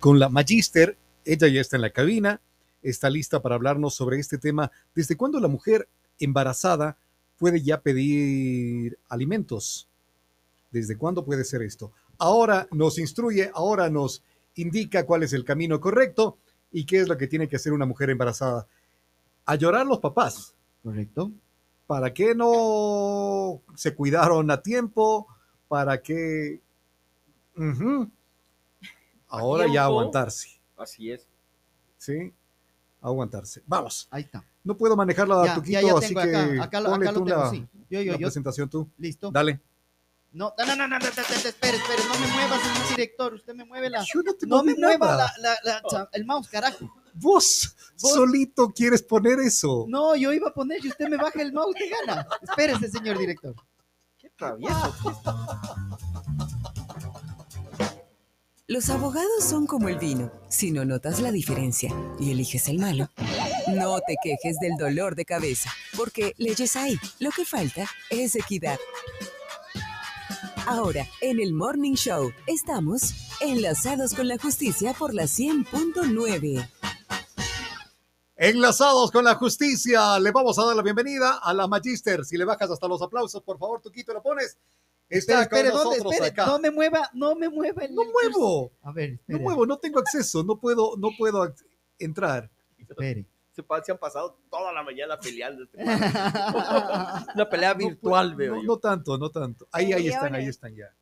con la Magister. Ella ya está en la cabina, está lista para hablarnos sobre este tema. ¿Desde cuándo la mujer embarazada puede ya pedir alimentos? ¿Desde cuándo puede ser esto? Ahora nos instruye, ahora nos indica cuál es el camino correcto y qué es lo que tiene que hacer una mujer embarazada. A llorar los papás. Correcto. ¿Para qué no se cuidaron a tiempo? ¿Para qué? Ujú. Ahora ya tiempo. aguantarse. Así es. ¿Sí? Aguantarse. Vamos. Ahí está. No puedo manejarla, Ya, Tuquito, ya, ya así tengo que acá. Acá lo, ponle acá lo tú tengo, la, sí. Yo, yo, la yo. presentación tú. Listo. Dale. No, no, no, no, no, no, no, no, espere, espere, no me mueva, señor director. Usted me mueve la. Yo no te No me mueva la, la, la- cha- el mouse, carajo. Vos, Vos- solito quieres poner eso. No, yo iba a poner y usted me baja el mouse de gana. Espérese, señor director. Qué travieso. Los abogados son como el vino. Si no notas la diferencia y eliges el malo, no te quejes del dolor de cabeza, porque leyes hay. Lo que falta es equidad. Ahora, en el Morning Show, estamos enlazados con la justicia por la 100.9. Enlazados con la justicia, le vamos a dar la bienvenida a la Magister. Si le bajas hasta los aplausos, por favor, Tuquito, lo pones. Está Espere, espere, con ¿dónde? nosotros Espere, acá. no me mueva, no me mueva el. No muevo, A ver, no espere. muevo, no tengo acceso, no puedo, no puedo entrar. Espere. Se, se han pasado toda la mañana peleando. este. Una pelea No virtual, puedo, veo no, yo. no tanto, no tanto. Ahí, ahí están, ahí están ya.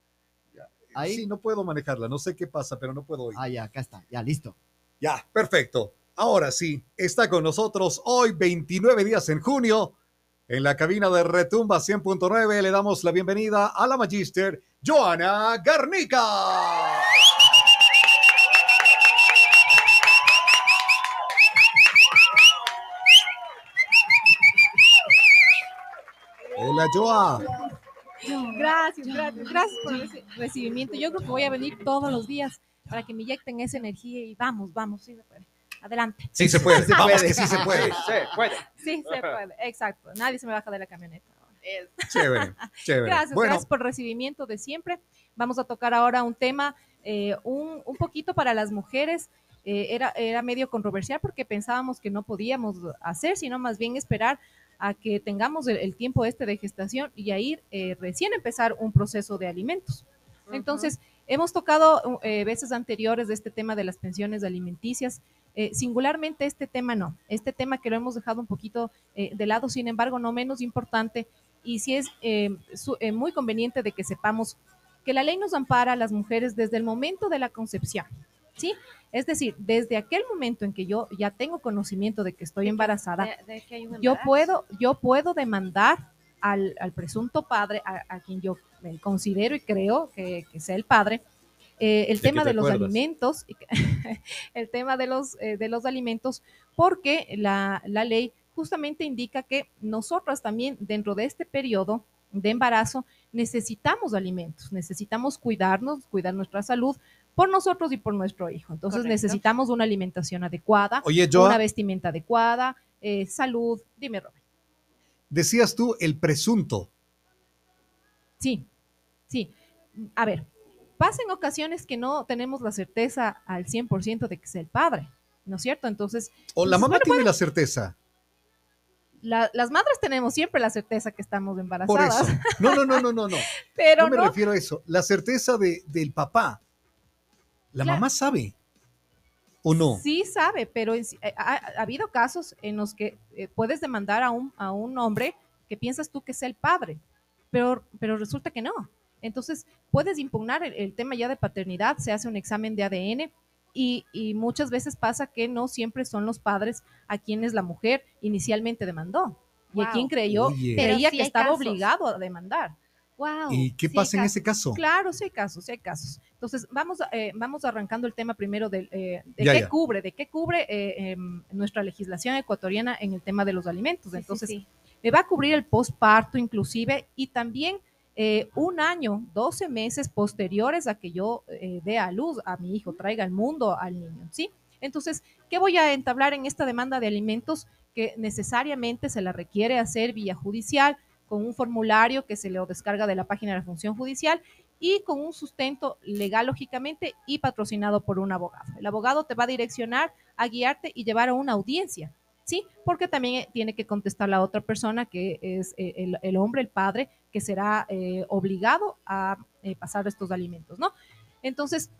Ya. Ahí. Sí, no puedo manejarla, no sé qué pasa, pero no puedo oír. Ah, ya, acá está. Ya, listo. Ya, perfecto. Ahora sí, está con nosotros hoy, 29 días en junio, en la cabina de Retumba 100.9. Le damos la bienvenida a la Magister, Joana Garnica. Hola, Joa. Gracias, gracias, gracias por el reci- recibimiento. Yo creo que voy a venir todos los días para que me inyecten esa energía y vamos, vamos, sí se puede. Adelante. Sí se puede, Se vamos puede. que sí se puede. Sí, puede. Sí se puede, exacto. Nadie se me baja de la camioneta. Chévere, chévere. Gracias, bueno, gracias por el recibimiento de siempre. Vamos a tocar ahora un tema eh, un, un poquito para las mujeres. eh, era, era medio controversial porque pensábamos que no podíamos hacer, sino más bien esperar a que tengamos el, el tiempo este de gestación y a ir eh, recién empezar un proceso de alimentos. Entonces, hemos tocado eh, veces anteriores de este tema de las pensiones alimenticias. Eh, singularmente este tema no, este tema que lo hemos dejado un poquito eh, de lado, sin embargo, no menos importante, y sí es eh, su- eh, muy conveniente de que sepamos que la ley nos ampara a las mujeres desde el momento de la concepción, ¿sí? Es decir, desde aquel momento en que yo ya tengo conocimiento de que estoy embarazada, De- de que yo puedo, yo puedo demandar al, al presunto padre, a, a quien yo eh, considero y creo que, que sea el padre, eh, el ¿De qué tema te de los alimentos, que- el tema de los, eh, de los alimentos, porque la, la ley justamente indica que nosotras también dentro de este periodo de embarazo necesitamos alimentos, necesitamos cuidarnos, cuidar nuestra salud por nosotros y por nuestro hijo. Entonces Correcto. necesitamos una alimentación adecuada, oye, una vestimenta adecuada, eh, salud. Dime, Robert. Decías tú el presunto. Sí, sí. A ver, pasa en ocasiones que no tenemos la certeza al 100% de que sea el padre, ¿no es cierto? Entonces, O la Pues, mamá bueno, tiene la certeza. la- las madres tenemos siempre la certeza que estamos Por embarazadas, eso. No, no, no, no, no, no. pero no me no, refiero a eso. La certeza de, del papá. La Claro. mamá sabe. ¿O no? sí sabe, pero en sí- eh, ha, ha habido casos en los que eh, puedes demandar a un, a un hombre que piensas tú que es el padre, pero, pero resulta que no. Entonces, puedes impugnar el, el tema ya de paternidad, se hace un examen de ADN y, y muchas veces pasa que no siempre son los padres a quienes la mujer inicialmente demandó y a quien creyó, Oye. Creía sí que estaba casos. obligado a demandar. Wow. ¿Y qué sí, pasa en ese caso? Claro, sí hay casos, sí hay casos. Entonces, vamos, a- eh, vamos arrancando el tema primero del, eh, de Ya, qué ya. cubre, de qué cubre eh, em, nuestra legislación ecuatoriana en el tema de los alimentos. Sí, Entonces, sí. me va a cubrir el posparto inclusive y también eh, un año, 12 meses posteriores a que yo eh, dé a luz a mi hijo, traiga al mundo al niño, ¿sí? Entonces, ¿qué voy a entablar en esta demanda de alimentos que necesariamente se la requiere hacer vía judicial con un formulario que se le descarga de la página de la función judicial y con un sustento legal, lógicamente, y patrocinado por un abogado. El abogado te va a direccionar, a guiarte y llevar a una audiencia, ¿sí? Porque también eh, tiene que contestar la otra persona, que es eh, el, el hombre, el padre, que será eh, obligado a pasar estos alimentos, ¿no? Entonces,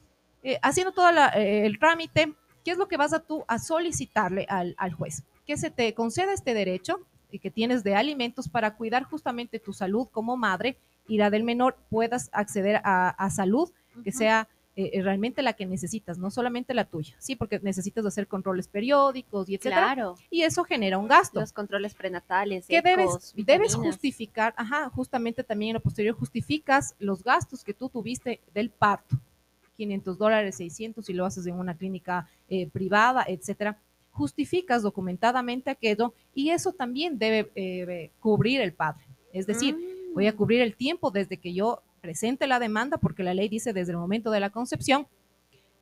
haciendo todo la- el trámite, ¿qué es lo que vas a tú a solicitarle al, al juez? Que se te conceda este derecho que tienes de alimentos para cuidar justamente tu salud como madre y la del menor puedas acceder a, a salud que sea eh, eh, realmente la que necesitas, no solamente la tuya, sí, porque necesitas hacer controles periódicos y etcétera, Claro, y eso genera un gasto. Los controles prenatales, que debes, debes justificar, ajá, justamente también en lo posterior justificas los gastos que tú tuviste del parto, 500 dólares, 600 si lo haces en una clínica eh, privada, etcétera. Justificas documentadamente aquello y eso también debe eh, cubrir el padre. Es decir, Mm. voy a cubrir el tiempo desde que yo presente la demanda, porque la ley dice desde el momento de la concepción.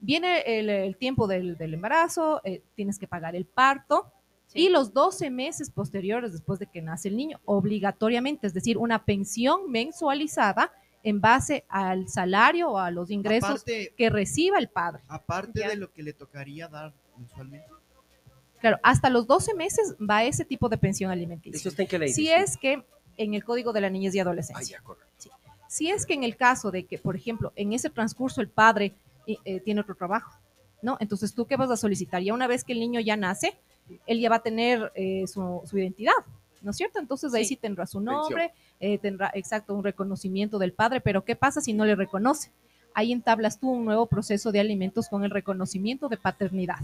Viene el, el tiempo del, del embarazo, eh, tienes que pagar el parto, y los 12 meses posteriores después de que nace el niño, obligatoriamente, es decir, una pensión mensualizada en base al salario o a los ingresos Aparte, que reciba el padre. aparte Ya. de lo que le tocaría dar mensualmente. Claro, hasta los 12 meses va ese tipo de pensión alimenticia. ¿Eso está en qué ley? Si es que en el Código de la Niñez y Ah, Adolescencia, ya, correcto. si es que en el caso de que, por ejemplo, en ese transcurso el padre eh, eh, tiene otro trabajo, ¿no? Entonces, ¿tú qué vas a solicitar? Ya una vez que el niño ya nace, él ya va a tener eh, su, su identidad, ¿no es cierto? Entonces, ahí sí, Sí. tendrá su nombre, eh, tendrá, exacto, un reconocimiento del padre, pero ¿qué pasa si no le reconoce? Ahí entablas tú un nuevo proceso de alimentos con el reconocimiento de paternidad.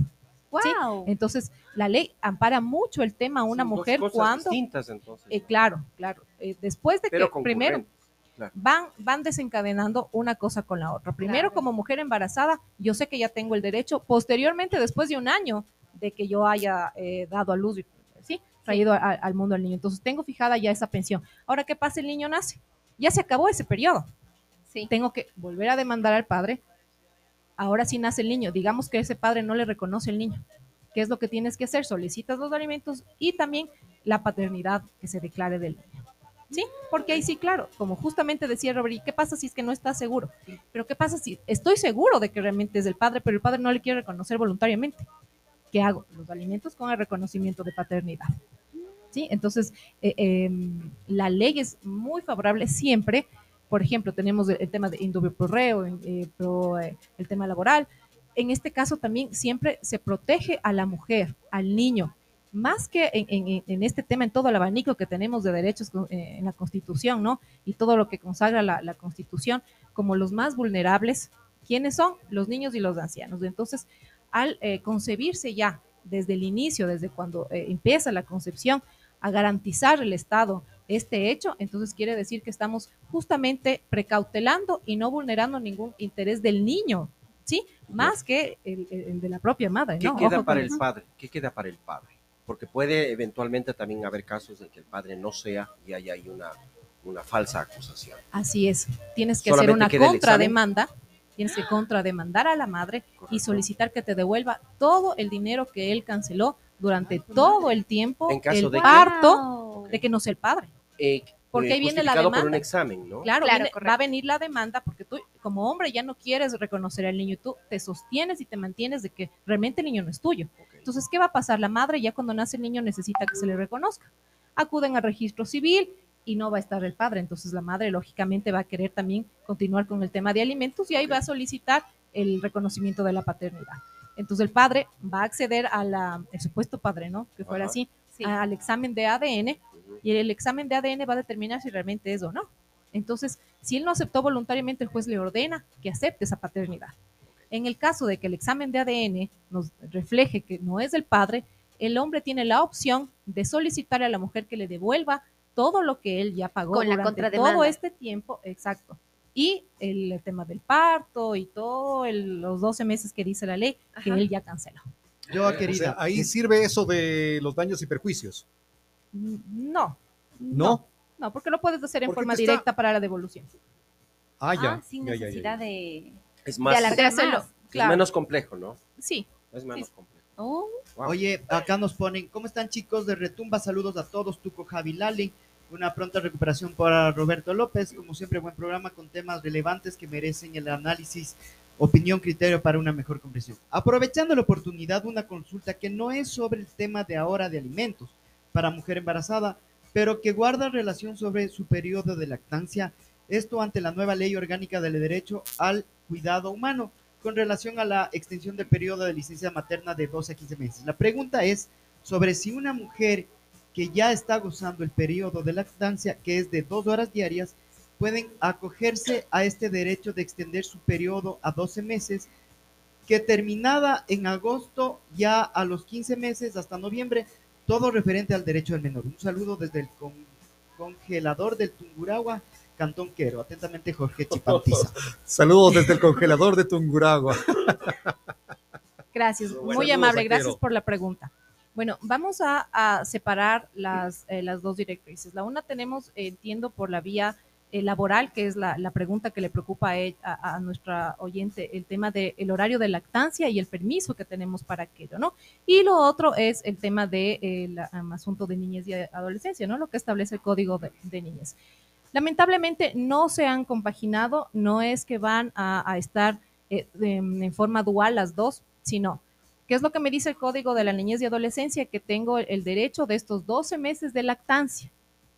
¿Sí? Wow. Entonces, la ley ampara mucho el tema a una Son dos mujer cosas cuando... distintas, entonces. Eh, claro, claro. Eh, después de pero que primero. Claro. van, van desencadenando una cosa con la otra. Primero, Claro. como mujer embarazada, yo sé que ya tengo el derecho, posteriormente, después de un año de que yo haya eh, dado a luz, ¿sí? traído a- al mundo al niño. Entonces, tengo fijada ya esa pensión. Ahora, ¿qué pasa? El niño nace. Ya se acabó ese periodo. Sí. Tengo que volver a demandar al padre. Ahora sí nace el niño. Digamos que ese padre no le reconoce el niño. ¿Qué es lo que tienes que hacer? Solicitas los alimentos y también la paternidad que se declare del niño. ¿Sí? Porque ahí sí, claro, como justamente decía Robert, ¿y qué pasa si es que no está seguro? Pero ¿qué pasa si estoy seguro de que realmente es del padre, pero el padre no le quiere reconocer voluntariamente? ¿Qué hago? Los alimentos con el reconocimiento de paternidad. ¿Sí? Entonces, eh, eh, la ley es muy favorable siempre. Por ejemplo, tenemos el, tema de indubio pro reo, eh, eh, el tema laboral. En este caso también siempre se protege a la mujer, al niño, más que en, este tema, en todo el abanico que tenemos de derechos eh, en la Constitución, ¿no? Y todo lo que consagra la, Constitución, como los más vulnerables, ¿quiénes son? Los niños y los ancianos. Entonces, al concebirse ya desde el inicio, desde cuando empieza la concepción, a garantizar el Estado este hecho, entonces quiere decir que estamos justamente precautelando y no vulnerando ningún interés del niño, ¿sí? Más que el, de la propia madre, ¿Qué ¿no? queda Ojo para el eso. padre? ¿Qué queda para el padre? Porque puede eventualmente también haber casos de que el padre no sea y haya ahí una, una falsa acusación. Así es. Tienes que Solamente hacer una queda contrademanda, tienes que contrademandar a la madre y solicitar que te devuelva todo el dinero que él canceló durante todo el tiempo, En caso el de parto, de que no sea el padre. Eh, Porque eh, ahí viene la justificado por un demanda. examen, ¿no? Claro, Claro, viene- va a venir la demanda porque tú como hombre ya no quieres reconocer al niño y tú te sostienes y te mantienes de que realmente el niño no es tuyo. Entonces, ¿qué va a pasar? La madre ya cuando nace el niño necesita que se le reconozca. Acuden al registro civil y no va a estar el padre. Entonces, la madre lógicamente va a querer también continuar con el tema de alimentos y ahí va a solicitar el reconocimiento de la paternidad. Entonces, el padre va a acceder al supuesto padre, ¿no? Que fuera Ajá. así, Sí. al examen de ADN. Y el examen de ADN va a determinar si realmente es o no. Entonces, si él no aceptó voluntariamente, el juez le ordena que acepte esa paternidad. En el caso de que el examen de ADN nos refleje que no es del padre, el hombre tiene la opción de solicitar a la mujer que le devuelva todo lo que él ya pagó Con durante todo este tiempo, exacto. Y el tema del parto y todos los 12 meses que dice la ley, que él ya canceló. Yo, O querida, sea, ahí sirve eso de los daños y perjuicios. No. ¿No? No, porque lo puedes hacer en Porque forma está- directa para la devolución. Ah, ya. Ah, sin ya, ya, ya, necesidad ya. de, Es de más, alargárselo. es menos complejo, ¿no? Sí. Es menos Sí. complejo. Oh, Wow. Oye, acá nos ponen, ¿cómo están chicos de Retumba? Saludos a todos, Tuco Javi Lali. Una pronta recuperación para Roberto López. Como siempre, buen programa con temas relevantes que merecen el análisis, opinión, criterio para una mejor comprensión. Aprovechando la oportunidad, una consulta que no es sobre el tema de ahora de alimentos para mujer embarazada, pero que guarda relación sobre su periodo de lactancia. Esto ante la nueva ley orgánica del derecho al cuidado humano con relación a la extensión del periodo de licencia materna de 12 a 15 meses. La pregunta es sobre si una mujer que ya está gozando el periodo de lactancia, que es de dos horas diarias, pueden acogerse a este derecho de extender su periodo a 12 meses, que terminada en agosto, ya a los 15 meses hasta noviembre, todo referente al derecho del menor. Un saludo desde el con- congelador del Tunguragua, Cantón Quero. Atentamente, Jorge Chipantiza. Saludos desde el congelador de Tunguragua. Gracias, Bueno, muy saludos, amable, gracias por la pregunta. Bueno, vamos a, a separar las, eh, las dos directrices. La una tenemos, eh, entiendo, por la vía eh, laboral, que es la, pregunta que le preocupa a, nuestra oyente, el tema del horario de lactancia y el permiso que tenemos para aquello, ¿no? Y lo otro es el tema del asunto de niñez y adolescencia, ¿no? Lo que establece el Código de, Niñez. Lamentablemente no se han compaginado, no es que van a, estar eh, de- en forma dual las dos, sino, ¿qué es lo que me dice el Código de la Niñez y Adolescencia? Que tengo el derecho de estos 12 meses de lactancia,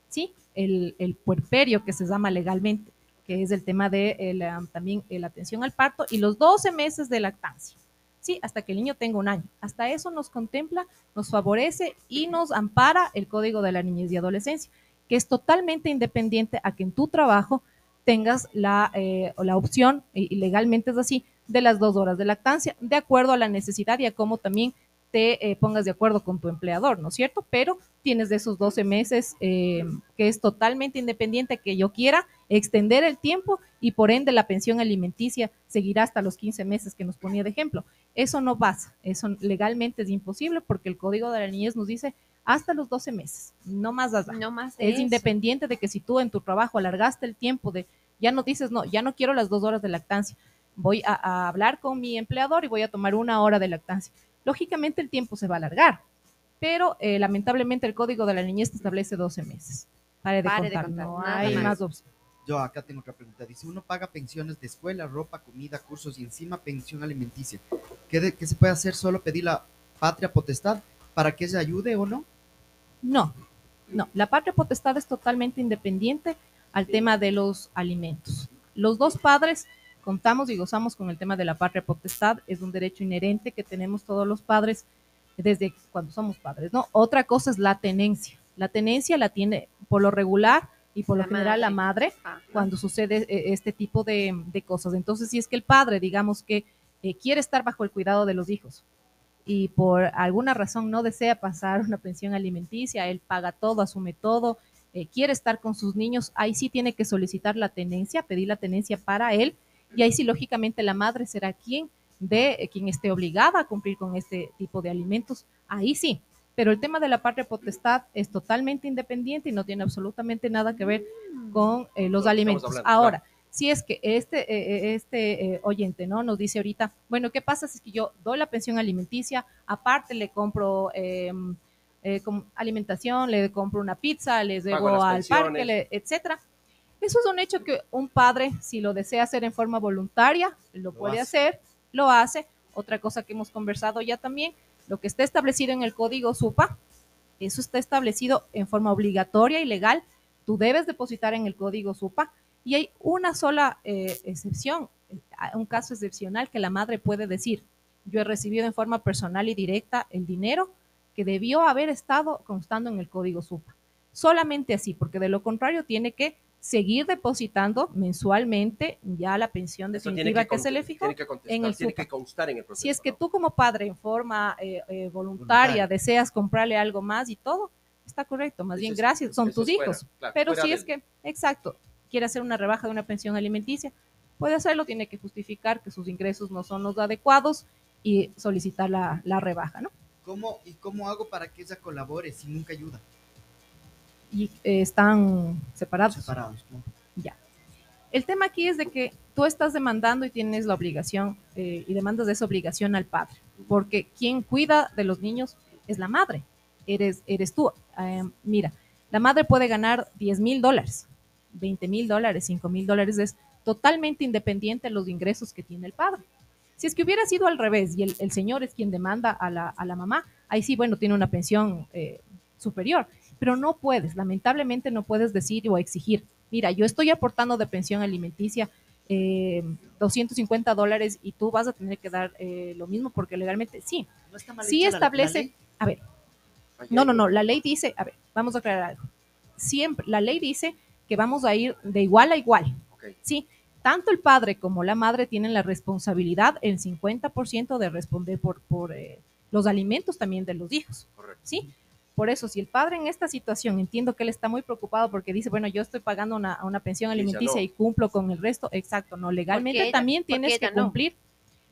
¿sí? El, puerperio que se llama legalmente, que es el tema de eh, también eh, la atención al parto y los 12 meses de lactancia. Sí, hasta que el niño tenga un año. Hasta eso nos contempla, nos favorece y nos ampara el Código de la Niñez y Adolescencia que es totalmente independiente a que en tu trabajo tengas la, eh, la opción, y legalmente es así, de las dos horas de lactancia, de acuerdo a la necesidad y a cómo también te eh, pongas de acuerdo con tu empleador, ¿no es cierto? Pero tienes de esos 12 meses eh, que es totalmente independiente que yo quiera extender el tiempo y por ende la pensión alimenticia seguirá hasta los 15 meses que nos ponía de ejemplo. Eso no pasa, eso legalmente es imposible porque el Código de la Niñez nos dice hasta los 12 meses, no más allá No más es eso. independiente de que si tú en tu trabajo alargaste el tiempo de, ya no dices, no, ya no quiero las dos horas de lactancia, voy a, a hablar con mi empleador y voy a tomar una hora de lactancia. Lógicamente el tiempo se va a alargar, pero eh, lamentablemente el Código de la Niñez establece 12 meses. Pare de Pare de contar, contar, no nada hay más. más opción. Yo acá tengo otra pregunta. Dice, uno paga pensiones de escuela, ropa, comida, cursos y encima pensión alimenticia. ¿Qué, de- qué se puede hacer? ¿Solo pedir la patria potestad para que se ayude o no? No, no, la patria potestad es totalmente independiente al tema de los alimentos. Los dos padres contamos y gozamos con el tema de la patria potestad, es un derecho inherente que tenemos todos los padres desde cuando somos padres, ¿no? Otra cosa es la tenencia. La tenencia la tiene por lo regular y por lo general la madre Ah, cuando sucede eh, este tipo de, de cosas. Entonces, si es que el padre, digamos que eh, quiere estar bajo el cuidado de los hijos y por alguna razón no desea pasar una pensión alimenticia, él paga todo, asume todo, eh, quiere estar con sus niños, ahí sí tiene que solicitar la tenencia, pedir la tenencia para él, y ahí sí, lógicamente, la madre será quien de eh, quien esté obligada a cumplir con este tipo de alimentos, ahí sí. Pero el tema de la patria potestad es totalmente independiente y no tiene absolutamente nada que ver con eh, los alimentos. hablando, Ahora, si es que este, eh, este eh, oyente no nos dice ahorita, bueno, ¿qué pasa si es que yo doy la pensión alimenticia, aparte le compro eh, eh, com- alimentación, le compro una pizza, les debo al pensiones. parque, le- etcétera? Eso es un hecho que un padre, si lo desea hacer en forma voluntaria, lo, puede hace. hacer, lo hace. Otra cosa que hemos conversado ya también, lo que está establecido en el código SUPA, eso está establecido en forma obligatoria y legal. Tú debes depositar en el código SUPA y hay una sola eh, excepción, eh, un caso excepcional que la madre puede decir, yo he recibido en forma personal y directa el dinero que debió haber estado constando en el código SUPA. Solamente así, porque de lo contrario tiene que seguir depositando mensualmente ya la pensión definitiva que, se le fijó. tiene que contestar, en el tiene SUPA. que constar en el proceso. Si es que ¿no? tú como padre en forma eh, eh, voluntaria Voluntaria. deseas comprarle algo más y todo, está correcto, más Eso bien es- gracias, son tus fuera, hijos. claro, Pero si del- es que, exacto, quiere hacer una rebaja de una pensión alimenticia, puede hacerlo, tiene que justificar que sus ingresos no son los adecuados y solicitar la, la rebaja, ¿no? ¿Cómo, ¿Y cómo hago para que ella colabore si nunca ayuda? Y eh, están separados. Separados. ¿no? Ya. El tema aquí es de que tú estás demandando y tienes la obligación eh, y demandas esa obligación al padre, porque quien cuida de los niños es la madre, eres, eres tú. Eh, mira, La madre puede ganar 10 mil dólares, 20 mil dólares, 5 mil dólares, es totalmente independiente de los ingresos que tiene el padre. Si es que hubiera sido al revés y el, el señor es quien demanda a la, a la, mamá, ahí sí, bueno, tiene una pensión eh, superior, pero no puedes, lamentablemente no puedes decir o exigir, mira, yo estoy aportando de pensión alimenticia eh, 250 dólares y tú vas a tener que dar eh, lo mismo porque legalmente sí, ¿No está mal sí hecha la- la establece, a ver, no, no, no, la ley dice, a ver, vamos a aclarar algo. Siempre, la ley dice que vamos a ir de igual a igual, ¿sí? Tanto el padre como la madre tienen la responsabilidad, el 50% de responder por, por eh, los alimentos también de los hijos, correcto. ¿sí? Por eso, si el padre en esta situación, entiendo que él está muy preocupado porque dice, bueno, yo estoy pagando una, una pensión alimenticia no. y cumplo con el resto, exacto, no, legalmente ella- también tienes que no? cumplir,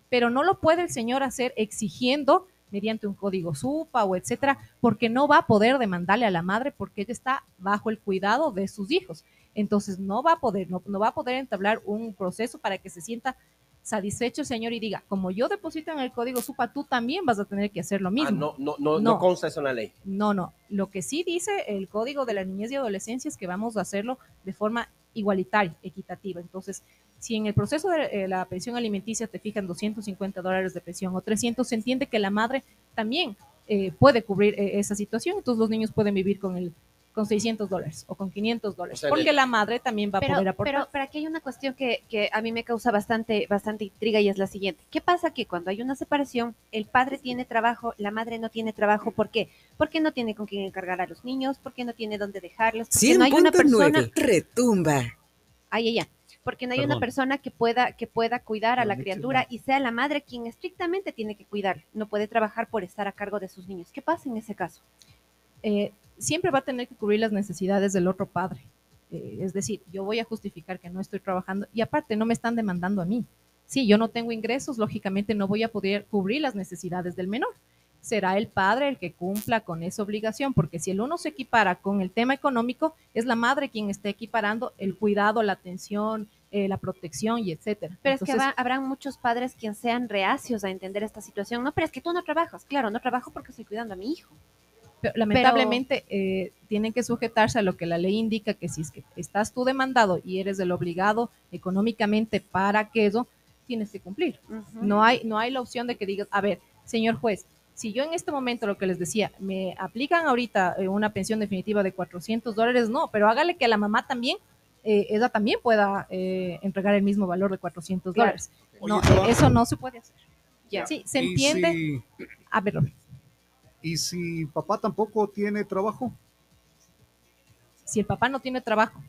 pero no lo puede el señor hacer exigiendo mediante un código SUPA o etcétera, porque no va a poder demandarle a la madre porque ella está bajo el cuidado de sus hijos. Entonces no va a poder, no, no va a poder entablar un proceso para que se sienta satisfecho el señor y diga, como yo deposito en el código SUPA, tú también vas a tener que hacer lo mismo. Ah, no, no, no, no No. consta eso en la ley. No, no. Lo que sí dice el Código de la Niñez y Adolescencia es que vamos a hacerlo de forma igualitaria, equitativa. Entonces, si en el proceso de eh, la pensión alimenticia te fijan 250 dólares de pensión o 300, se entiende que la madre también eh, puede cubrir eh, esa situación. Entonces, los niños pueden vivir con el con 600 dólares o con 500 dólares, O sea, porque la madre también va a poder aportar. pero, pero aquí hay una cuestión que, que a mí me causa bastante, bastante intriga y es la siguiente. ¿Qué pasa que cuando hay una separación, el padre tiene trabajo, la madre no tiene trabajo? ¿Por qué? Porque no tiene con quién encargar a los niños, porque no tiene dónde dejarlos, porque no hay una persona, 100.9 retumba. ahí ella, porque no hay Perdón. una persona que pueda, que pueda cuidar a la criatura y sea la madre quien estrictamente tiene que cuidar. No puede trabajar por estar a cargo de sus niños. ¿Qué pasa en ese caso? Eh, siempre va a tener que cubrir las necesidades del otro padre. Eh, es decir, yo voy a justificar que no estoy trabajando y aparte no me están demandando a mí. Si yo no tengo ingresos, lógicamente no voy a poder cubrir las necesidades del menor. Será el padre el que cumpla con esa obligación, porque si el uno se equipara con el tema económico, es la madre quien está equiparando el cuidado, la atención, eh, la protección y etcétera. Pero es que habrá- habrán muchos padres quien sean reacios a entender esta situación. No, pero es que tú no trabajas. Claro, no trabajo porque estoy cuidando a mi hijo. Pero lamentablemente eh, tienen que sujetarse a lo que la ley indica, que si es que estás tú demandado y eres el obligado económicamente para aquello, tienes que cumplir. No hay, no hay la opción de que digas, a ver, señor juez, si yo en este momento lo que les decía, me aplican ahorita eh, una pensión definitiva de 400 dólares, no, pero hágale que a la mamá también, eh, ella también pueda eh, entregar el mismo valor de 400 Claro. dólares. No, Oye, eh, eso no se puede hacer. Ya. Sí, se ¿y entiende. si- A ver, Robert, ¿Y si papá tampoco tiene trabajo? si el papá no tiene trabajo,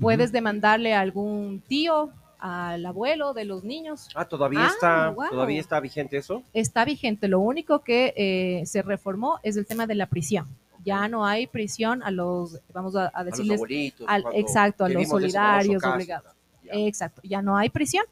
puedes demandarle a algún tío, al abuelo de los niños. Ah, todavía Ah, está, todavía está vigente eso. Está vigente. Lo único que eh, se reformó es el tema de la prisión. Ya no hay prisión a los, vamos a, a A los decirles, abuelitos. al- exacto, a los solidarios caso. obligados. Ya. exacto, ya no hay prisión,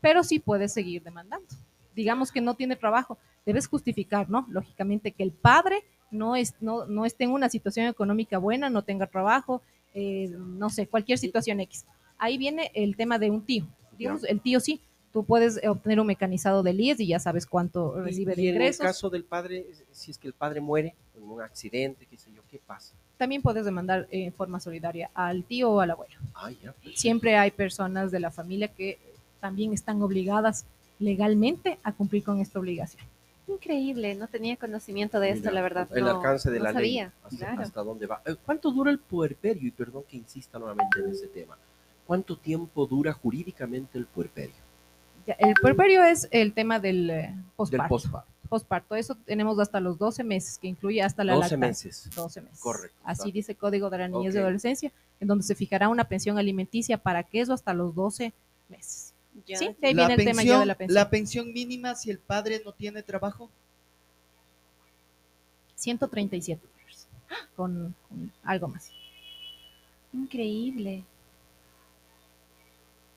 pero sí puedes seguir demandando. Digamos que no tiene trabajo, debes justificar, ¿no? Lógicamente que el padre no, es, no, no esté en una situación económica buena, no tenga trabajo, eh, no sé, cualquier situación X. Ahí viene el tema de un tío. Digamos, el tío sí, tú puedes eh, obtener un mecanizado del IES y ya sabes cuánto recibe y, de y en el ingresos. caso del padre, si es que el padre muere en un accidente, qué sé yo, ¿qué pasa? También puedes demandar eh, en forma solidaria al tío o al abuelo. Ya, pues, Siempre hay personas de la familia que también están obligadas legalmente a cumplir con esta obligación. Increíble, no tenía conocimiento de esto, mira, la verdad. El no- alcance de no la sabía, ley, hasta, claro. hasta dónde va. Eh, ¿Cuánto dura el puerperio? Y perdón que insista nuevamente en ese tema. ¿Cuánto tiempo dura jurídicamente el puerperio? Ya, El puerperio es el tema del eh, Del posparto. posparto. Posparto, eso tenemos hasta los 12 meses, que incluye hasta la 12 lactancia. meses. 12 meses. Correcto. Así dice el Código de la Niñez y Ok. Adolescencia, en donde se fijará una pensión alimenticia para queso hasta los 12 meses. Ya. Sí, de ahí La viene el tema ya de la pensión. la pensión mínima si el padre no tiene trabajo. 137 dólares, con, con algo más. Increíble.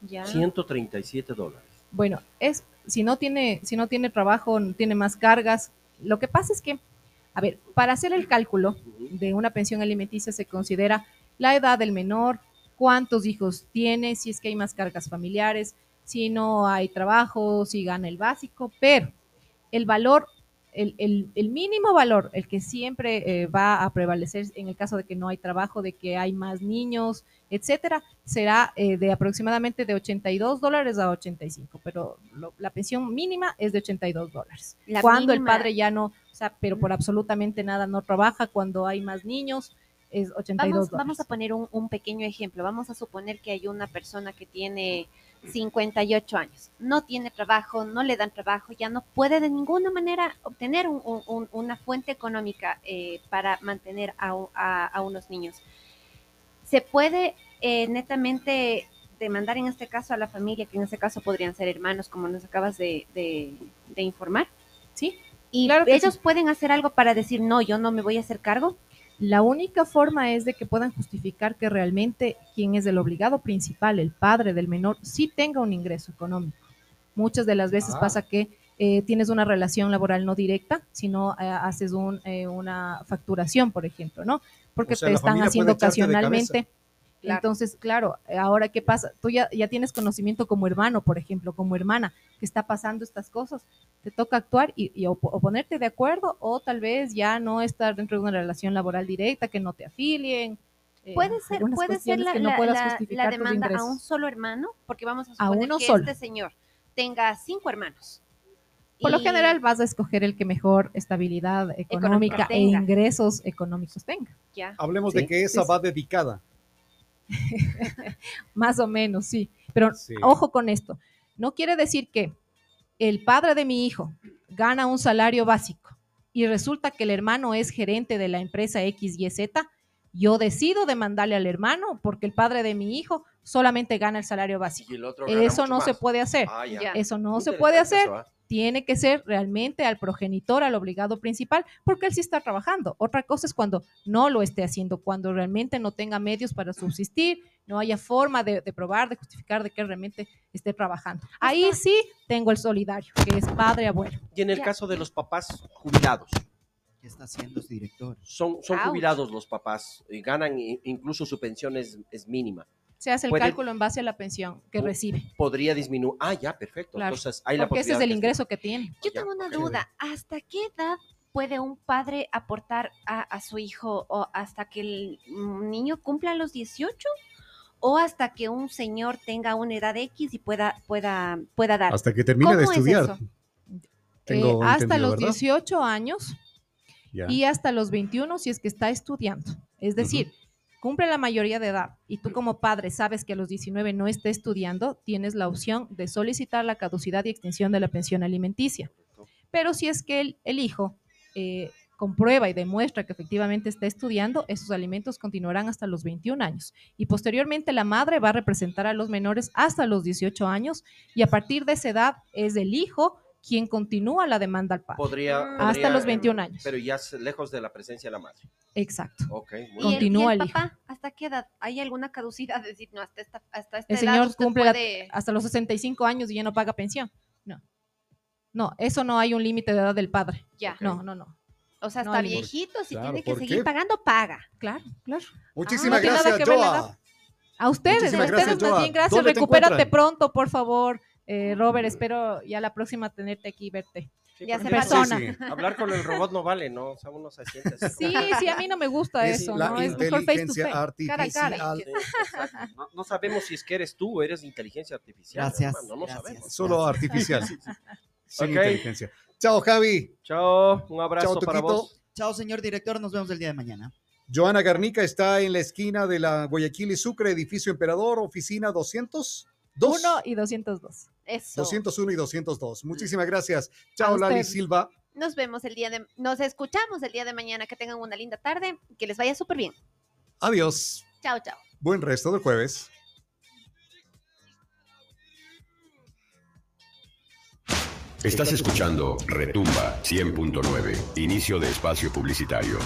Ya. 137 dólares. Bueno, es si no tiene si no tiene trabajo, no tiene más cargas. Lo que pasa es que, a ver, para hacer el cálculo de una pensión alimenticia se considera la edad del menor, cuántos hijos tiene, si es que hay más cargas familiares, si no hay trabajo, si gana el básico, pero el valor el, el- el mínimo valor, el que siempre eh, va a prevalecer en el caso de que no hay trabajo, de que hay más niños, etcétera, será eh, de aproximadamente de 82 dólares a 85, pero lo- la pensión mínima es de 82 dólares. La cuando el padre ya no, o sea, pero por absolutamente nada no trabaja, cuando hay más niños es 82 Vamos, dólares. vamos a poner un, un pequeño ejemplo. Vamos a suponer que hay una persona que tiene 58 años, no tiene trabajo, no le dan trabajo, ya no puede de ninguna manera obtener un- un- un- una fuente económica eh, para mantener a, u- a- a unos niños. Se puede eh, netamente demandar en este caso a la familia, que en este caso podrían ser hermanos, como nos acabas de, de- de informar. Sí, Y Claro ellos sí. pueden hacer algo para decir, no, yo no me voy a hacer cargo. La única forma es de que puedan justificar que realmente quien es el obligado principal, el padre del menor, sí tenga un ingreso económico. Muchas de las veces Ah. pasa que eh, tienes una relación laboral no directa, sino eh, haces un, eh, una facturación, por ejemplo, ¿no? Porque O sea, te están haciendo ocasionalmente. Claro. Entonces, claro, eh, ahora qué pasa, tú ya, ya tienes conocimiento como hermano, por ejemplo, como hermana, que está pasando estas cosas, te toca actuar y, y o, o ponerte de acuerdo o tal vez ya no estar dentro de una relación laboral directa, que no te afilien. eh, Puede ser, puede ser la, no la- la- demanda a un solo hermano, porque vamos a A suponer uno que solo. este señor tenga cinco hermanos. Por lo general vas a escoger el que mejor estabilidad económica, e ingresos económicos tenga. ya. Hablemos Sí, de que esa sí, va dedicada. Más o menos, sí. Pero Sí. ojo con esto. No quiere decir que el padre de mi hijo gana un salario básico y resulta que el hermano es gerente de la empresa XYZ. Yo decido demandarle al hermano porque el padre de mi hijo solamente gana el salario básico. Y el otro gana Eso mucho no se puede hacer. Ah. Eso no se puede hacer. eso. Tiene que ser realmente al progenitor, al obligado principal, porque él sí está trabajando. Otra cosa es cuando no lo esté haciendo, cuando realmente no tenga medios para subsistir, no haya forma de, de probar, de justificar de que realmente esté trabajando. Ahí sí tengo el solidario, que es padre abuelo. Y en el Ya. caso de los papás jubilados, ¿Qué está haciendo director? son, son Ouch. jubilados los papás, y ganan, incluso su pensión es, es mínima. Se hace el Puede- cálculo en base a la pensión que recibe, Podría disminuir. Ah, ya, perfecto. Claro, Entonces, hay la porque ese es el que- ingreso que tiene. Yo Ya, tengo una duda. ¿Hasta qué edad puede un padre aportar a, a su hijo o hasta que el niño cumpla los 18 o hasta que un señor tenga una edad X y pueda pueda pueda dar? Hasta que termine de ¿Cómo es estudiar. Tengo Eh, hasta los ¿verdad? 18 años Ya. y hasta los 21 si es que está estudiando. Es decir, cumple la mayoría de edad y tú como padre sabes que a los 19 no está estudiando, tienes la opción de solicitar la caducidad y extinción de la pensión alimenticia. Pero si es que el, el hijo eh, comprueba y demuestra que efectivamente está estudiando, esos alimentos continuarán hasta los 21 años. Y posteriormente la madre va a representar a los menores hasta los 18 años y a partir de esa edad es el hijo quien continúa la demanda al padre. Podría, Mm. Hasta podría, los eh, 21 años. Pero ya es lejos de la presencia de la madre. Exacto. Ok, muy ¿Y el, bien. Continúa y el el hijo. papá? ¿Hasta qué edad? ¿Hay alguna caducidad? Decir, no, hasta esta, hasta esta El edad señor cumple la- puede- hasta los 65 años y ya no paga pensión. No. No, eso no hay un límite de edad del padre. Ya. No, no, no. O sea, no hasta límite. viejito, si Claro, tiene que ¿por seguir qué? pagando, paga. Claro, claro. Muchísimas no nada gracias, la Joa. A ustedes, a Muchísimas ustedes gracias, más Joa. bien gracias. ¿Dónde te Recupérate pronto, por favor, eh, Robert. Espero ya la próxima tenerte aquí y verte. Sí, Ya se persona. Sí, sí. Hablar con el robot no vale, ¿no? O sea, uno se siente así. Sí, sí, a mí no me gusta Es eso, la ¿no? Es inteligencia cara a artificial. cara. Sí, exacto. No, no sabemos si es que eres tú o eres inteligencia artificial. Gracias, no gracias. sabemos. Solo artificial. Sin Ok. inteligencia. Chao, Javi. Chao, un abrazo Chao, para vos. Chao, señor director. Nos vemos el día de mañana. Joana Garnica está en la esquina de la Guayaquil y Sucre, edificio Emperador, oficina 202. Uno y 202. Eso. 201 y 202. Muchísimas gracias. Chao, Lali. Silva. Nos vemos el día de, nos escuchamos el día de mañana. Que tengan una linda tarde, que les vaya súper bien. Adiós. Chao, chao. Buen resto del jueves. Estás escuchando Retumba 100.9, inicio de espacio publicitario.